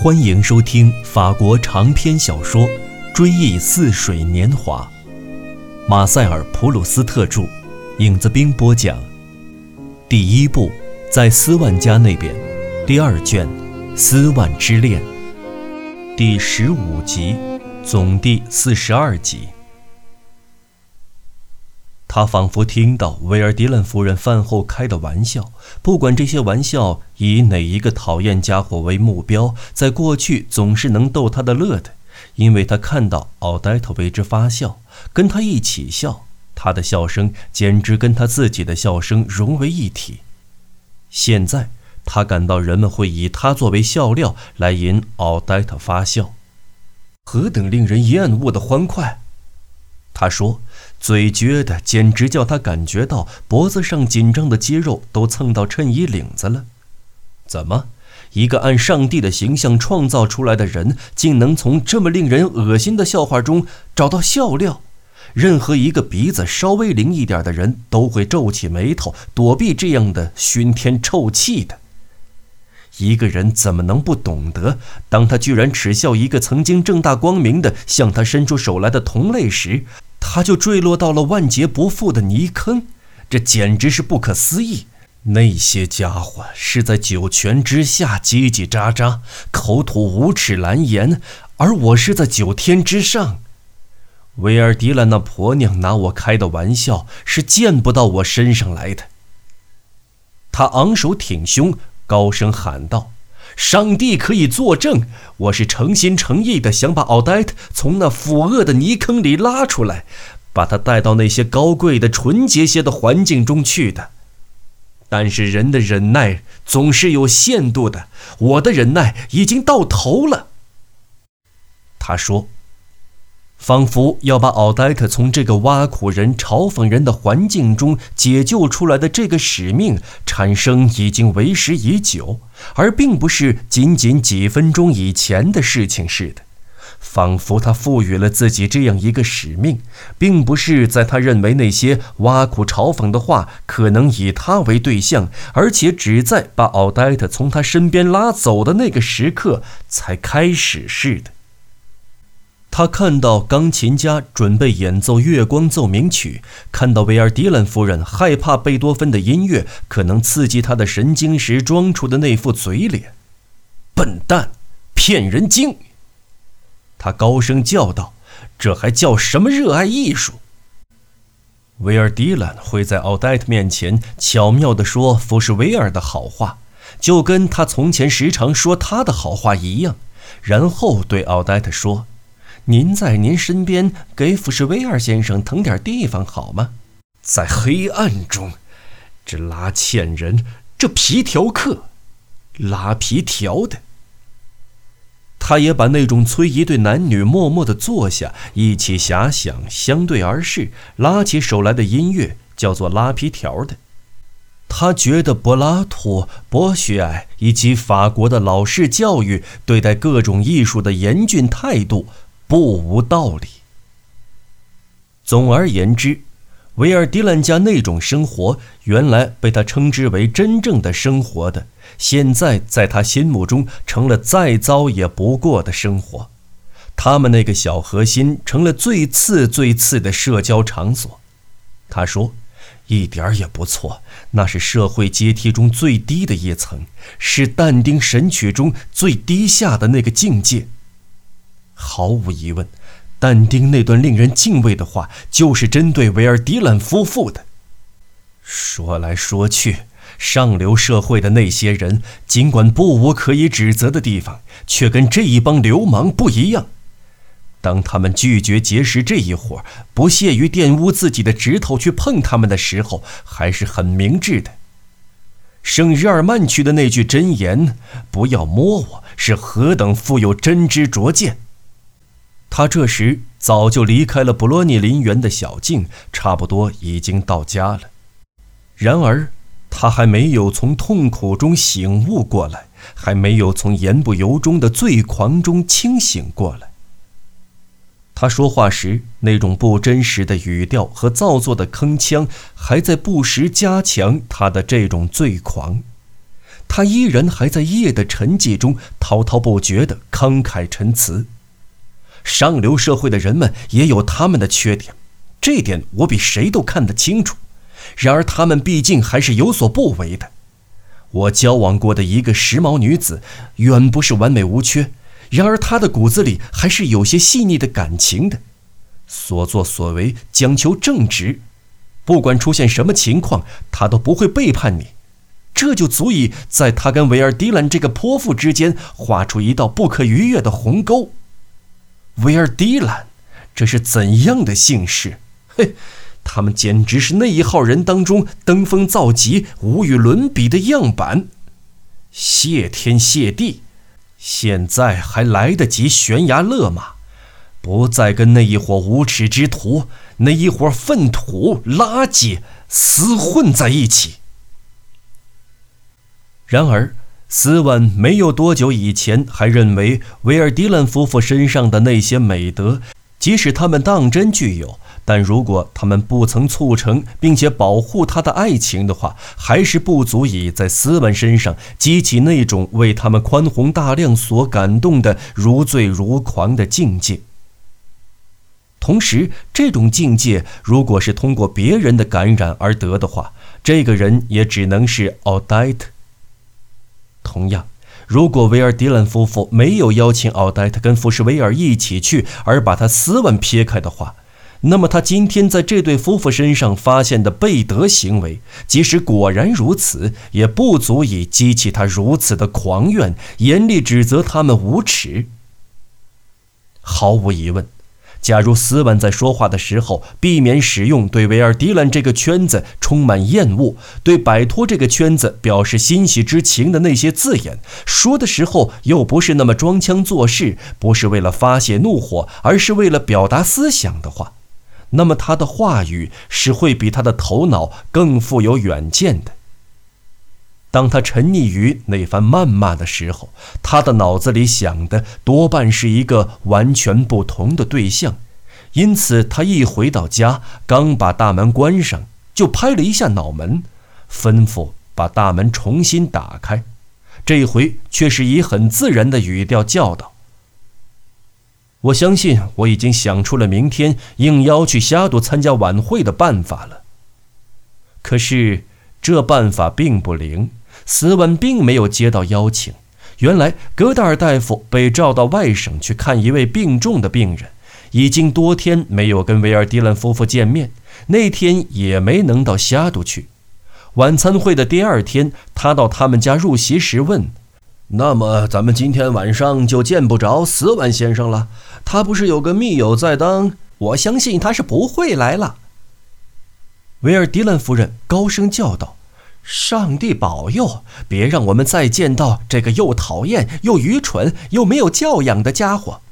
欢迎收听法国长篇小说《追忆似水年华》，马塞尔·普鲁斯特著，影子兵播讲。第一部，在斯万家那边，第二卷，《斯万之恋》，第十五集，总第四十二集。他仿佛听到维尔迪兰夫人饭后开的玩笑，不管这些玩笑以哪一个讨厌家伙为目标，在过去总是能逗他的乐的，因为他看到奥黛特为之发笑，跟他一起笑，他的笑声简直跟他自己的笑声融为一体。现在他感到人们会以他作为笑料来引奥黛特发笑，何等令人厌恶的欢快！他说。嘴撅的，简直叫他感觉到脖子上紧张的肌肉都蹭到衬衣领子了。怎么，一个按上帝的形象创造出来的人，竟能从这么令人恶心的笑话中找到笑料？任何一个鼻子稍微灵一点的人都会皱起眉头，躲避这样的熏天臭气的。一个人怎么能不懂得，当他居然耻笑一个曾经正大光明的向他伸出手来的同类时？他就坠落到了万劫不复的泥坑，这简直是不可思议。那些家伙是在九泉之下叽叽喳喳，口吐无耻蓝言，而我是在九天之上。维尔迪兰那婆娘拿我开的玩笑是见不到我身上来的。他昂首挺胸，高声喊道。上帝可以作证，我是诚心诚意的想把奥黛特从那腐恶的泥坑里拉出来，把她带到那些高贵的、纯洁些的环境中去的。但是人的忍耐总是有限度的，我的忍耐已经到头了。他说。仿佛要把奥黛特从这个挖苦人、嘲讽人的环境中解救出来的这个使命产生已经为时已久，而并不是仅仅几分钟以前的事情似的。仿佛他赋予了自己这样一个使命，并不是在他认为那些挖苦、嘲讽的话可能以他为对象，而且只在把奥黛特从他身边拉走的那个时刻才开始似的。他看到钢琴家准备演奏《月光奏鸣曲》，看到维尔迪兰夫人害怕贝多芬的音乐可能刺激他的神经时装出的那副嘴脸，笨蛋，骗人精！他高声叫道：“这还叫什么热爱艺术？”维尔迪兰会在奥黛特面前巧妙地说福什维尔的好话，就跟他从前时常说他的好话一样，然后对奥黛特说。您在您身边给福什威尔先生腾点地方好吗？在黑暗中，这拉纤人，这皮条客，拉皮条的。他也把那种催一对男女默默的坐下，一起遐想，相对而视，拉起手来的音乐叫做拉皮条的。他觉得柏拉图、博学爱以及法国的老式教育对待各种艺术的严峻态度。不无道理。总而言之，维尔迪兰家那种生活，原来被他称之为真正的生活的，现在在他心目中成了再糟也不过的生活。他们那个小核心成了最次最次的社交场所。他说：“一点也不错，那是社会阶梯中最低的一层，是但丁《神曲》中最低下的那个境界。”毫无疑问，但丁那段令人敬畏的话，就是针对维尔迪兰夫妇的。说来说去，上流社会的那些人，尽管不无可以指责的地方，却跟这一帮流氓不一样。当他们拒绝结识这一伙，不屑于玷污自己的指头去碰他们的时候，还是很明智的。圣日耳曼区的那句箴言“不要摸我”，是何等富有真知灼见。他这时早就离开了布罗尼林园的小径，差不多已经到家了。然而，他还没有从痛苦中醒悟过来，还没有从言不由衷的醉狂中清醒过来。他说话时那种不真实的语调和造作的铿锵，还在不时加强他的这种醉狂。他依然还在夜的沉寂中滔滔不绝地慷慨陈词。上流社会的人们也有他们的缺点，这点我比谁都看得清楚。然而，他们毕竟还是有所不为的。我交往过的一个时髦女子，远不是完美无缺，然而她的骨子里还是有些细腻的感情的。所作所为讲求正直，不管出现什么情况，她都不会背叛你。这就足以在她跟维尔迪兰这个泼妇之间画出一道不可逾越的鸿沟。维尔迪兰，这是怎样的姓氏？嘿，他们简直是那一号人当中登峰造极、无与伦比的样板。谢天谢地，现在还来得及悬崖勒马，不再跟那一伙无耻之徒、那一伙粪土垃圾厮混在一起。然而。斯文没有多久以前还认为维尔迪兰夫妇身上的那些美德，即使他们当真具有，但如果他们不曾促成并且保护他的爱情的话，还是不足以在斯文身上激起那种为他们宽宏大量所感动的如醉如狂的境界。同时，这种境界如果是通过别人的感染而得的话，这个人也只能是奥黛特。同样，如果维尔迪兰夫妇没有邀请奥黛特跟福什维尔一起去，而把他斯文撇开的话，那么他今天在这对夫妇身上发现的背德行为，即使果然如此，也不足以激起他如此的狂怨，严厉指责他们无耻。毫无疑问。假如斯文在说话的时候避免使用对维尔迪兰这个圈子充满厌恶、对摆脱这个圈子表示欣喜之情的那些字眼，说的时候又不是那么装腔作势，不是为了发泄怒火，而是为了表达思想的话，那么他的话语是会比他的头脑更富有远见的。当他沉溺于那番谩骂的时候，他的脑子里想的多半是一个完全不同的对象，因此他一回到家，刚把大门关上，就拍了一下脑门，吩咐把大门重新打开。这一回却是以很自然的语调叫道：“我相信我已经想出了明天应邀去虾渡参加晚会的办法了。可是这办法并不灵。”斯文并没有接到邀请。原来，戈达尔大夫被召到外省去看一位病重的病人，已经多天没有跟维尔迪兰夫妇见面。那天也没能到虾都去。晚餐会的第二天，他到他们家入席时问：“那么，咱们今天晚上就见不着斯文先生了？他不是有个密友在当？我相信他是不会来了。”维尔迪兰夫人高声叫道。上帝保佑，别让我们再见到这个又讨厌又愚蠢又没有教养的家伙。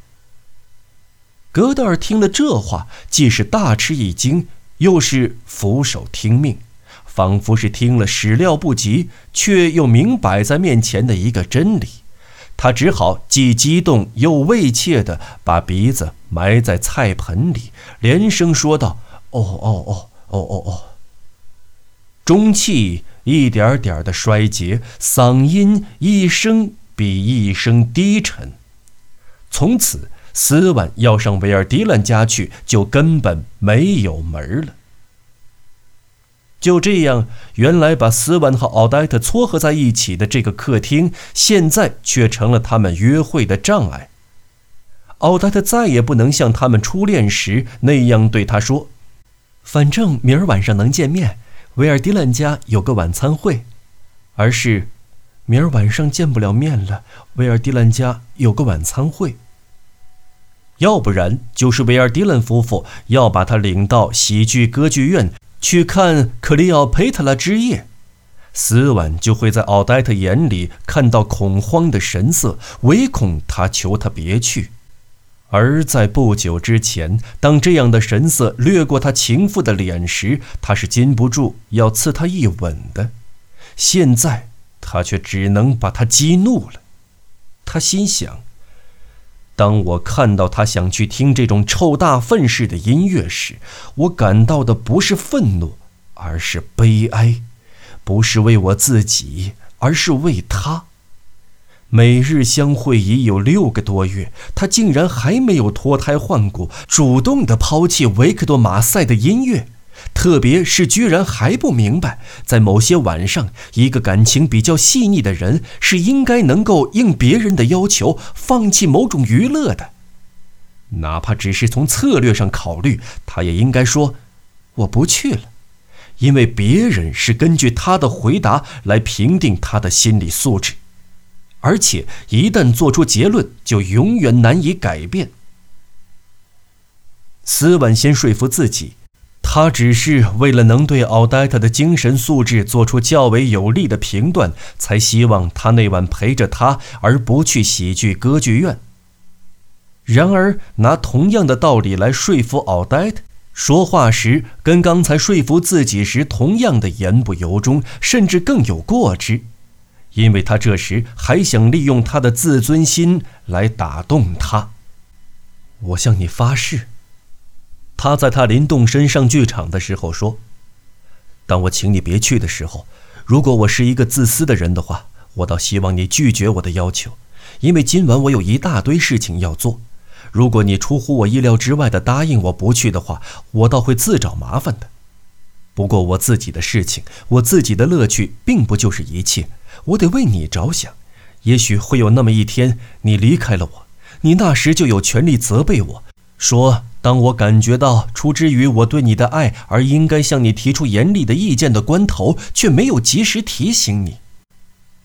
格德尔听了这话，既是大吃一惊，又是俯首听命，仿佛是听了始料不及却又明摆在面前的一个真理。他只好既激动又畏怯地把鼻子埋在菜盆里，连声说道：“哦哦哦哦哦哦。”中气。一点点的衰竭，嗓音一声比一声低沉。从此，斯万要上维尔迪兰家去，就根本没有门了。就这样，原来把斯万和奥黛特撮合在一起的这个客厅，现在却成了他们约会的障碍。奥黛特再也不能像他们初恋时那样对他说：“反正明儿晚上能见面。”维尔迪兰家有个晚餐会，而是明儿晚上见不了面了。维尔迪兰家有个晚餐会，要不然就是维尔迪兰夫妇要把他领到喜剧歌剧院去看《克里奥佩特拉之夜》，斯万就会在奥黛特眼里看到恐慌的神色，唯恐他求他别去。而在不久之前，当这样的神色掠过他情妇的脸时，他是禁不住要赐她一吻的。现在，他却只能把她激怒了。他心想：当我看到他想去听这种臭大粪似的音乐时，我感到的不是愤怒，而是悲哀，不是为我自己，而是为他。每日相会已有六个多月，他竟然还没有脱胎换骨，主动的抛弃维克多·马赛的音乐。特别是，居然还不明白，在某些晚上，一个感情比较细腻的人是应该能够应别人的要求，放弃某种娱乐的。哪怕只是从策略上考虑，他也应该说：“我不去了。”因为别人是根据他的回答来评定他的心理素质，而且一旦做出结论，就永远难以改变。斯万先说服自己，他只是为了能对奥黛特的精神素质做出较为有力的评断，才希望他那晚陪着他，而不去喜剧歌剧院。然而，拿同样的道理来说服奥黛特。说话时跟刚才说服自己时同样的言不由衷，甚至更有过之，因为他这时还想利用他的自尊心来打动他。我向你发誓，他在他临动身上剧场的时候说：“当我请你别去的时候，如果我是一个自私的人的话，我倒希望你拒绝我的要求，因为今晚我有一大堆事情要做。”如果你出乎我意料之外的答应我不去的话，我倒会自找麻烦的。不过我自己的事情，我自己的乐趣，并不就是一切。我得为你着想。也许会有那么一天，你离开了我，你那时就有权利责备我，说当我感觉到出之于我对你的爱而应该向你提出严厉的意见的关头，却没有及时提醒你。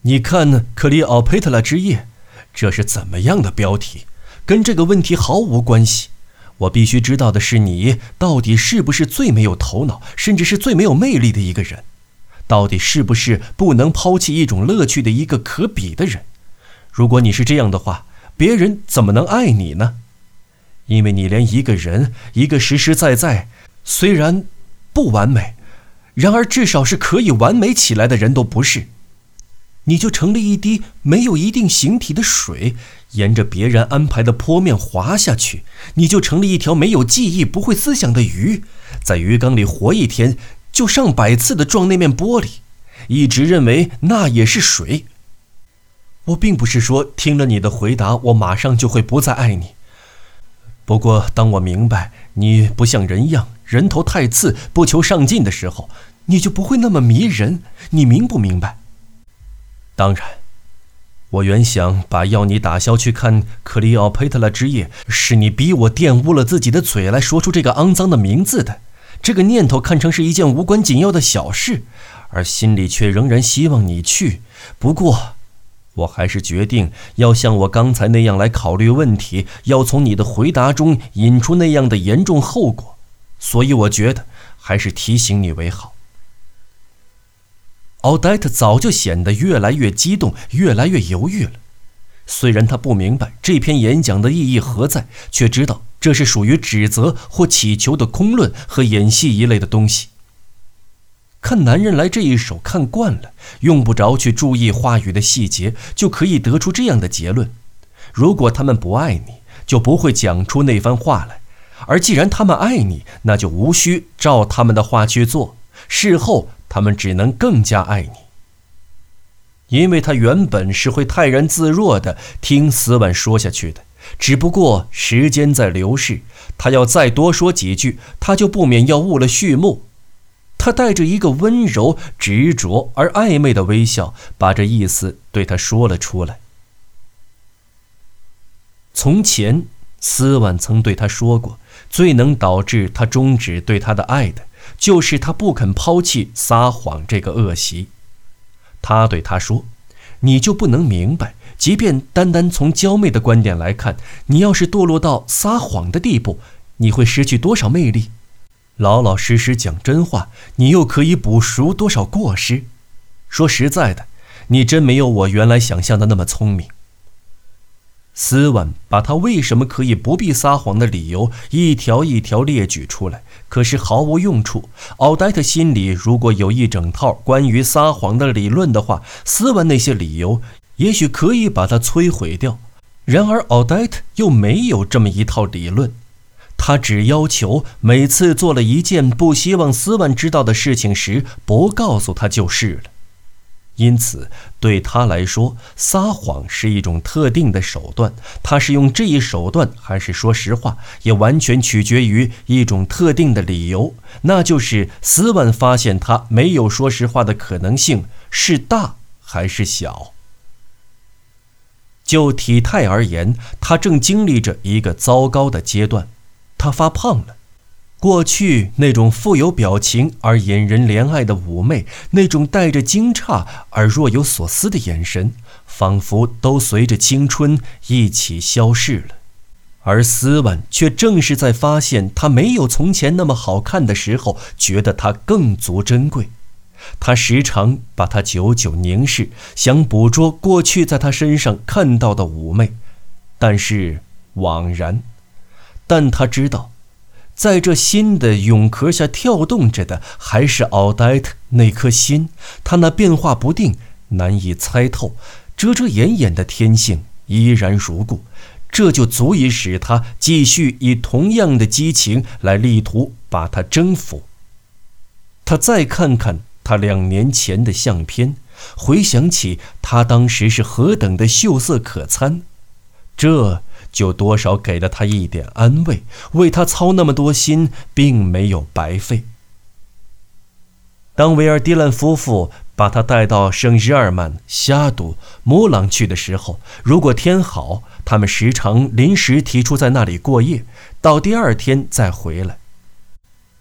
你看《克里奥佩特拉之夜》，这是怎么样的标题？跟这个问题毫无关系。我必须知道的是，你到底是不是最没有头脑，甚至是最没有魅力的一个人？到底是不是不能抛弃一种乐趣的一个可比的人？如果你是这样的话，别人怎么能爱你呢？因为你连一个人，一个实实在在，虽然不完美，然而至少是可以完美起来的人都不是。你就成了一滴没有一定形体的水。沿着别人安排的坡面滑下去，你就成了一条没有记忆、不会思想的鱼，在鱼缸里活一天就上百次的撞那面玻璃，一直认为那也是水。我并不是说听了你的回答，我马上就会不再爱你。不过，当我明白你不像人样，人头太次，不求上进的时候，你就不会那么迷人。你明不明白？当然。我原想把要你打消去看《克里奥佩特拉之夜》，是你逼我玷污了自己的嘴来说出这个肮脏的名字的。这个念头看成是一件无关紧要的小事，而心里却仍然希望你去。不过，我还是决定要像我刚才那样来考虑问题，要从你的回答中引出那样的严重后果。所以，我觉得还是提醒你为好。奥黛特早就显得越来越激动，越来越犹豫了。虽然他不明白这篇演讲的意义何在，却知道这是属于指责或乞求的空论和演戏一类的东西。看男人来这一手看惯了，用不着去注意话语的细节，就可以得出这样的结论：如果他们不爱你，就不会讲出那番话来；而既然他们爱你，那就无需照他们的话去做。事后。他们只能更加爱你，因为他原本是会泰然自若的听斯万说下去的，只不过时间在流逝，他要再多说几句，他就不免要误了序幕。他带着一个温柔、执着而暧昧的微笑，把这意思对他说了出来。从前，斯万曾对他说过，最能导致他终止对他的爱的。就是他不肯抛弃撒谎这个恶习，他对他说：“你就不能明白，即便单单从娇媚的观点来看，你要是堕落到撒谎的地步，你会失去多少魅力？老老实实讲真话，你又可以补赎多少过失？说实在的，你真没有我原来想象的那么聪明。”斯万把他为什么可以不必撒谎的理由一条一条列举出来，可是毫无用处。奥黛特心里如果有一整套关于撒谎的理论的话，斯万那些理由也许可以把它摧毁掉。然而奥黛特又没有这么一套理论，他只要求每次做了一件不希望斯万知道的事情时，不告诉他就是了。因此，对他来说，撒谎是一种特定的手段。他是用这一手段，还是说实话，也完全取决于一种特定的理由，那就是斯万发现他没有说实话的可能性是大还是小。就体态而言，他正经历着一个糟糕的阶段，他发胖了。过去那种富有表情而引人怜爱的妩媚，那种带着惊诧而若有所思的眼神，仿佛都随着青春一起消逝了。而斯文却正是在发现他没有从前那么好看的时候，觉得他更足珍贵。他时常把他久久凝视，想捕捉过去在他身上看到的妩媚，但是枉然。但他知道。在这新的蛹壳下跳动着的，还是奥黛特那颗心。他那变化不定、难以猜透、遮遮掩掩的天性依然如故，这就足以使他继续以同样的激情来力图把他征服。他再看看他两年前的相片，回想起他当时是何等的秀色可餐，这。就多少给了他一点安慰，为他操那么多心，并没有白费。当维尔迪兰夫妇把他带到圣日耳曼、夏杜、摩朗去的时候，如果天好，他们时常临时提出在那里过夜，到第二天再回来。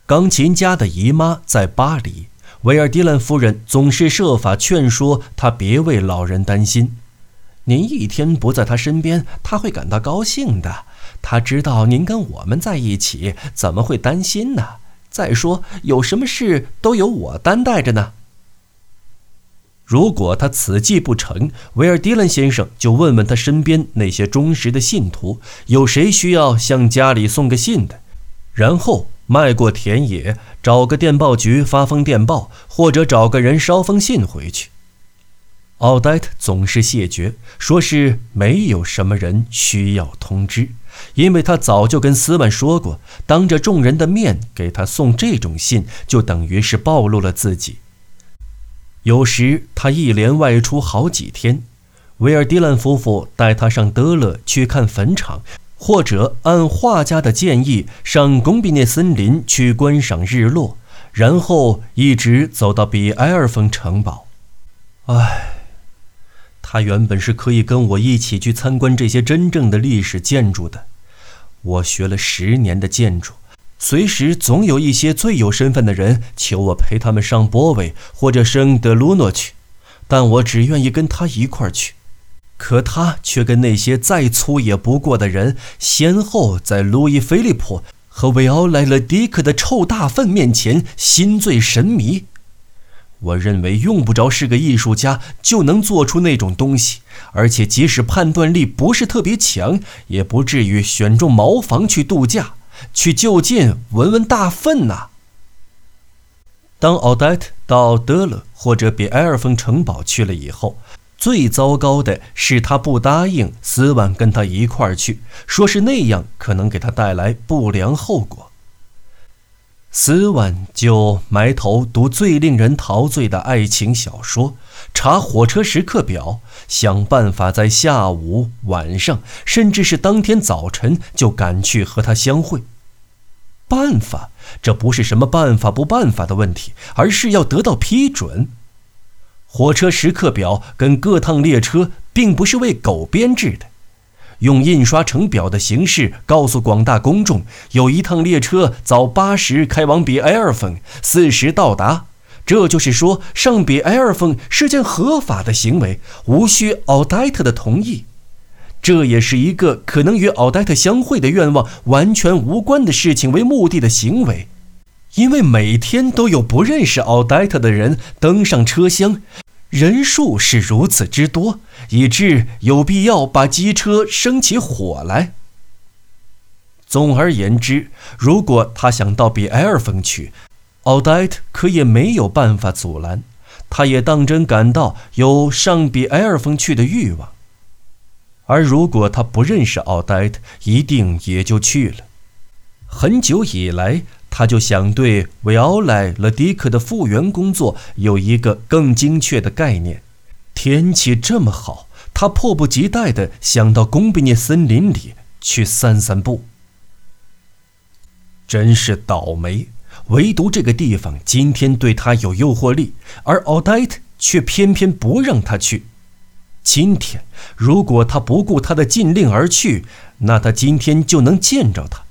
钢琴家的姨妈在巴黎，维尔迪兰夫人总是设法劝说他别为老人担心。您一天不在他身边，他会感到高兴的。他知道您跟我们在一起，怎么会担心呢？再说，有什么事都由我担待着呢。如果他此计不成，维尔迪兰先生就问问他身边那些忠实的信徒，有谁需要向家里送个信的，然后迈过田野，找个电报局发封电报，或者找个人捎封信回去。奥黛特总是谢绝，说是没有什么人需要通知，因为他早就跟斯万说过，当着众人的面给他送这种信，就等于是暴露了自己。有时他一连外出好几天，维尔迪兰夫妇带他上德勒去看坟场，或者按画家的建议上贡比涅森林去观赏日落，然后一直走到比埃尔峰城堡。唉。他原本是可以跟我一起去参观这些真正的历史建筑的。我学了十年的建筑，随时总有一些最有身份的人求我陪他们上波维或者圣德鲁诺去，但我只愿意跟他一块儿去。可他却跟那些再粗野不过的人，先后在路易菲利普和维奥莱勒迪克的臭大粪面前心醉神迷。我认为用不着是个艺术家就能做出那种东西，而且即使判断力不是特别强，也不至于选中茅房去度假，去就近闻闻大粪呐。当奥黛特到德勒或者比埃尔峰城堡去了以后，最糟糕的是他不答应斯万跟他一块儿去，说是那样可能给他带来不良后果。斯万就埋头读最令人陶醉的爱情小说，查火车时刻表，想办法在下午、晚上，甚至是当天早晨就赶去和他相会。办法，这不是什么办法不办法的问题，而是要得到批准。火车时刻表跟各趟列车并不是为狗编制的。用印刷成表的形式告诉广大公众，有一趟列车早八时开往比埃尔峰，四时到达。这就是说，上比埃尔峰是件合法的行为，无需奥黛特的同意。这也是一个可能与奥黛特相会的愿望完全无关的事情为目的的行为，因为每天都有不认识奥黛特的人登上车厢。人数是如此之多，以致有必要把机车生起火来。总而言之，如果他想到比埃尔峰去，奥黛特可也没有办法阻拦。他也当真感到有上比埃尔峰去的欲望。而如果他不认识奥黛特，一定也就去了。很久以来，他就想对维奥莱·勒迪克的复原工作有一个更精确的概念。天气这么好，他迫不及待地想到贡比涅森林里去散散步。真是倒霉，唯独这个地方今天对他有诱惑力，而奥黛特却偏偏不让他去。今天，如果他不顾他的禁令而去，那他今天就能见着他。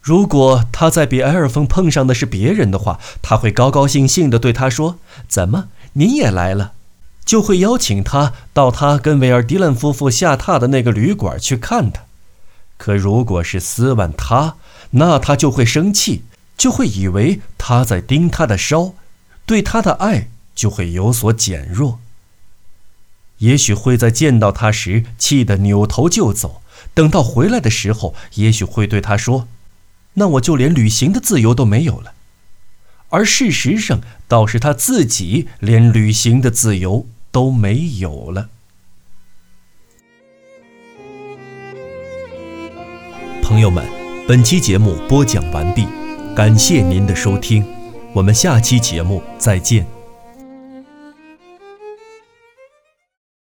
如果他在比埃尔峰碰上的是别人的话，他会高高兴兴地对他说：“怎么，您也来了？”就会邀请他到他跟维尔迪兰夫妇下榻的那个旅馆去看他。可如果是斯万他，那他就会生气，就会以为他在盯他的梢，对他的爱就会有所减弱。也许会在见到他时气得扭头就走，等到回来的时候，也许会对他说。那我就连旅行的自由都没有了，而事实上倒是他自己连旅行的自由都没有了。朋友们，本期节目播讲完毕，感谢您的收听，我们下期节目再见。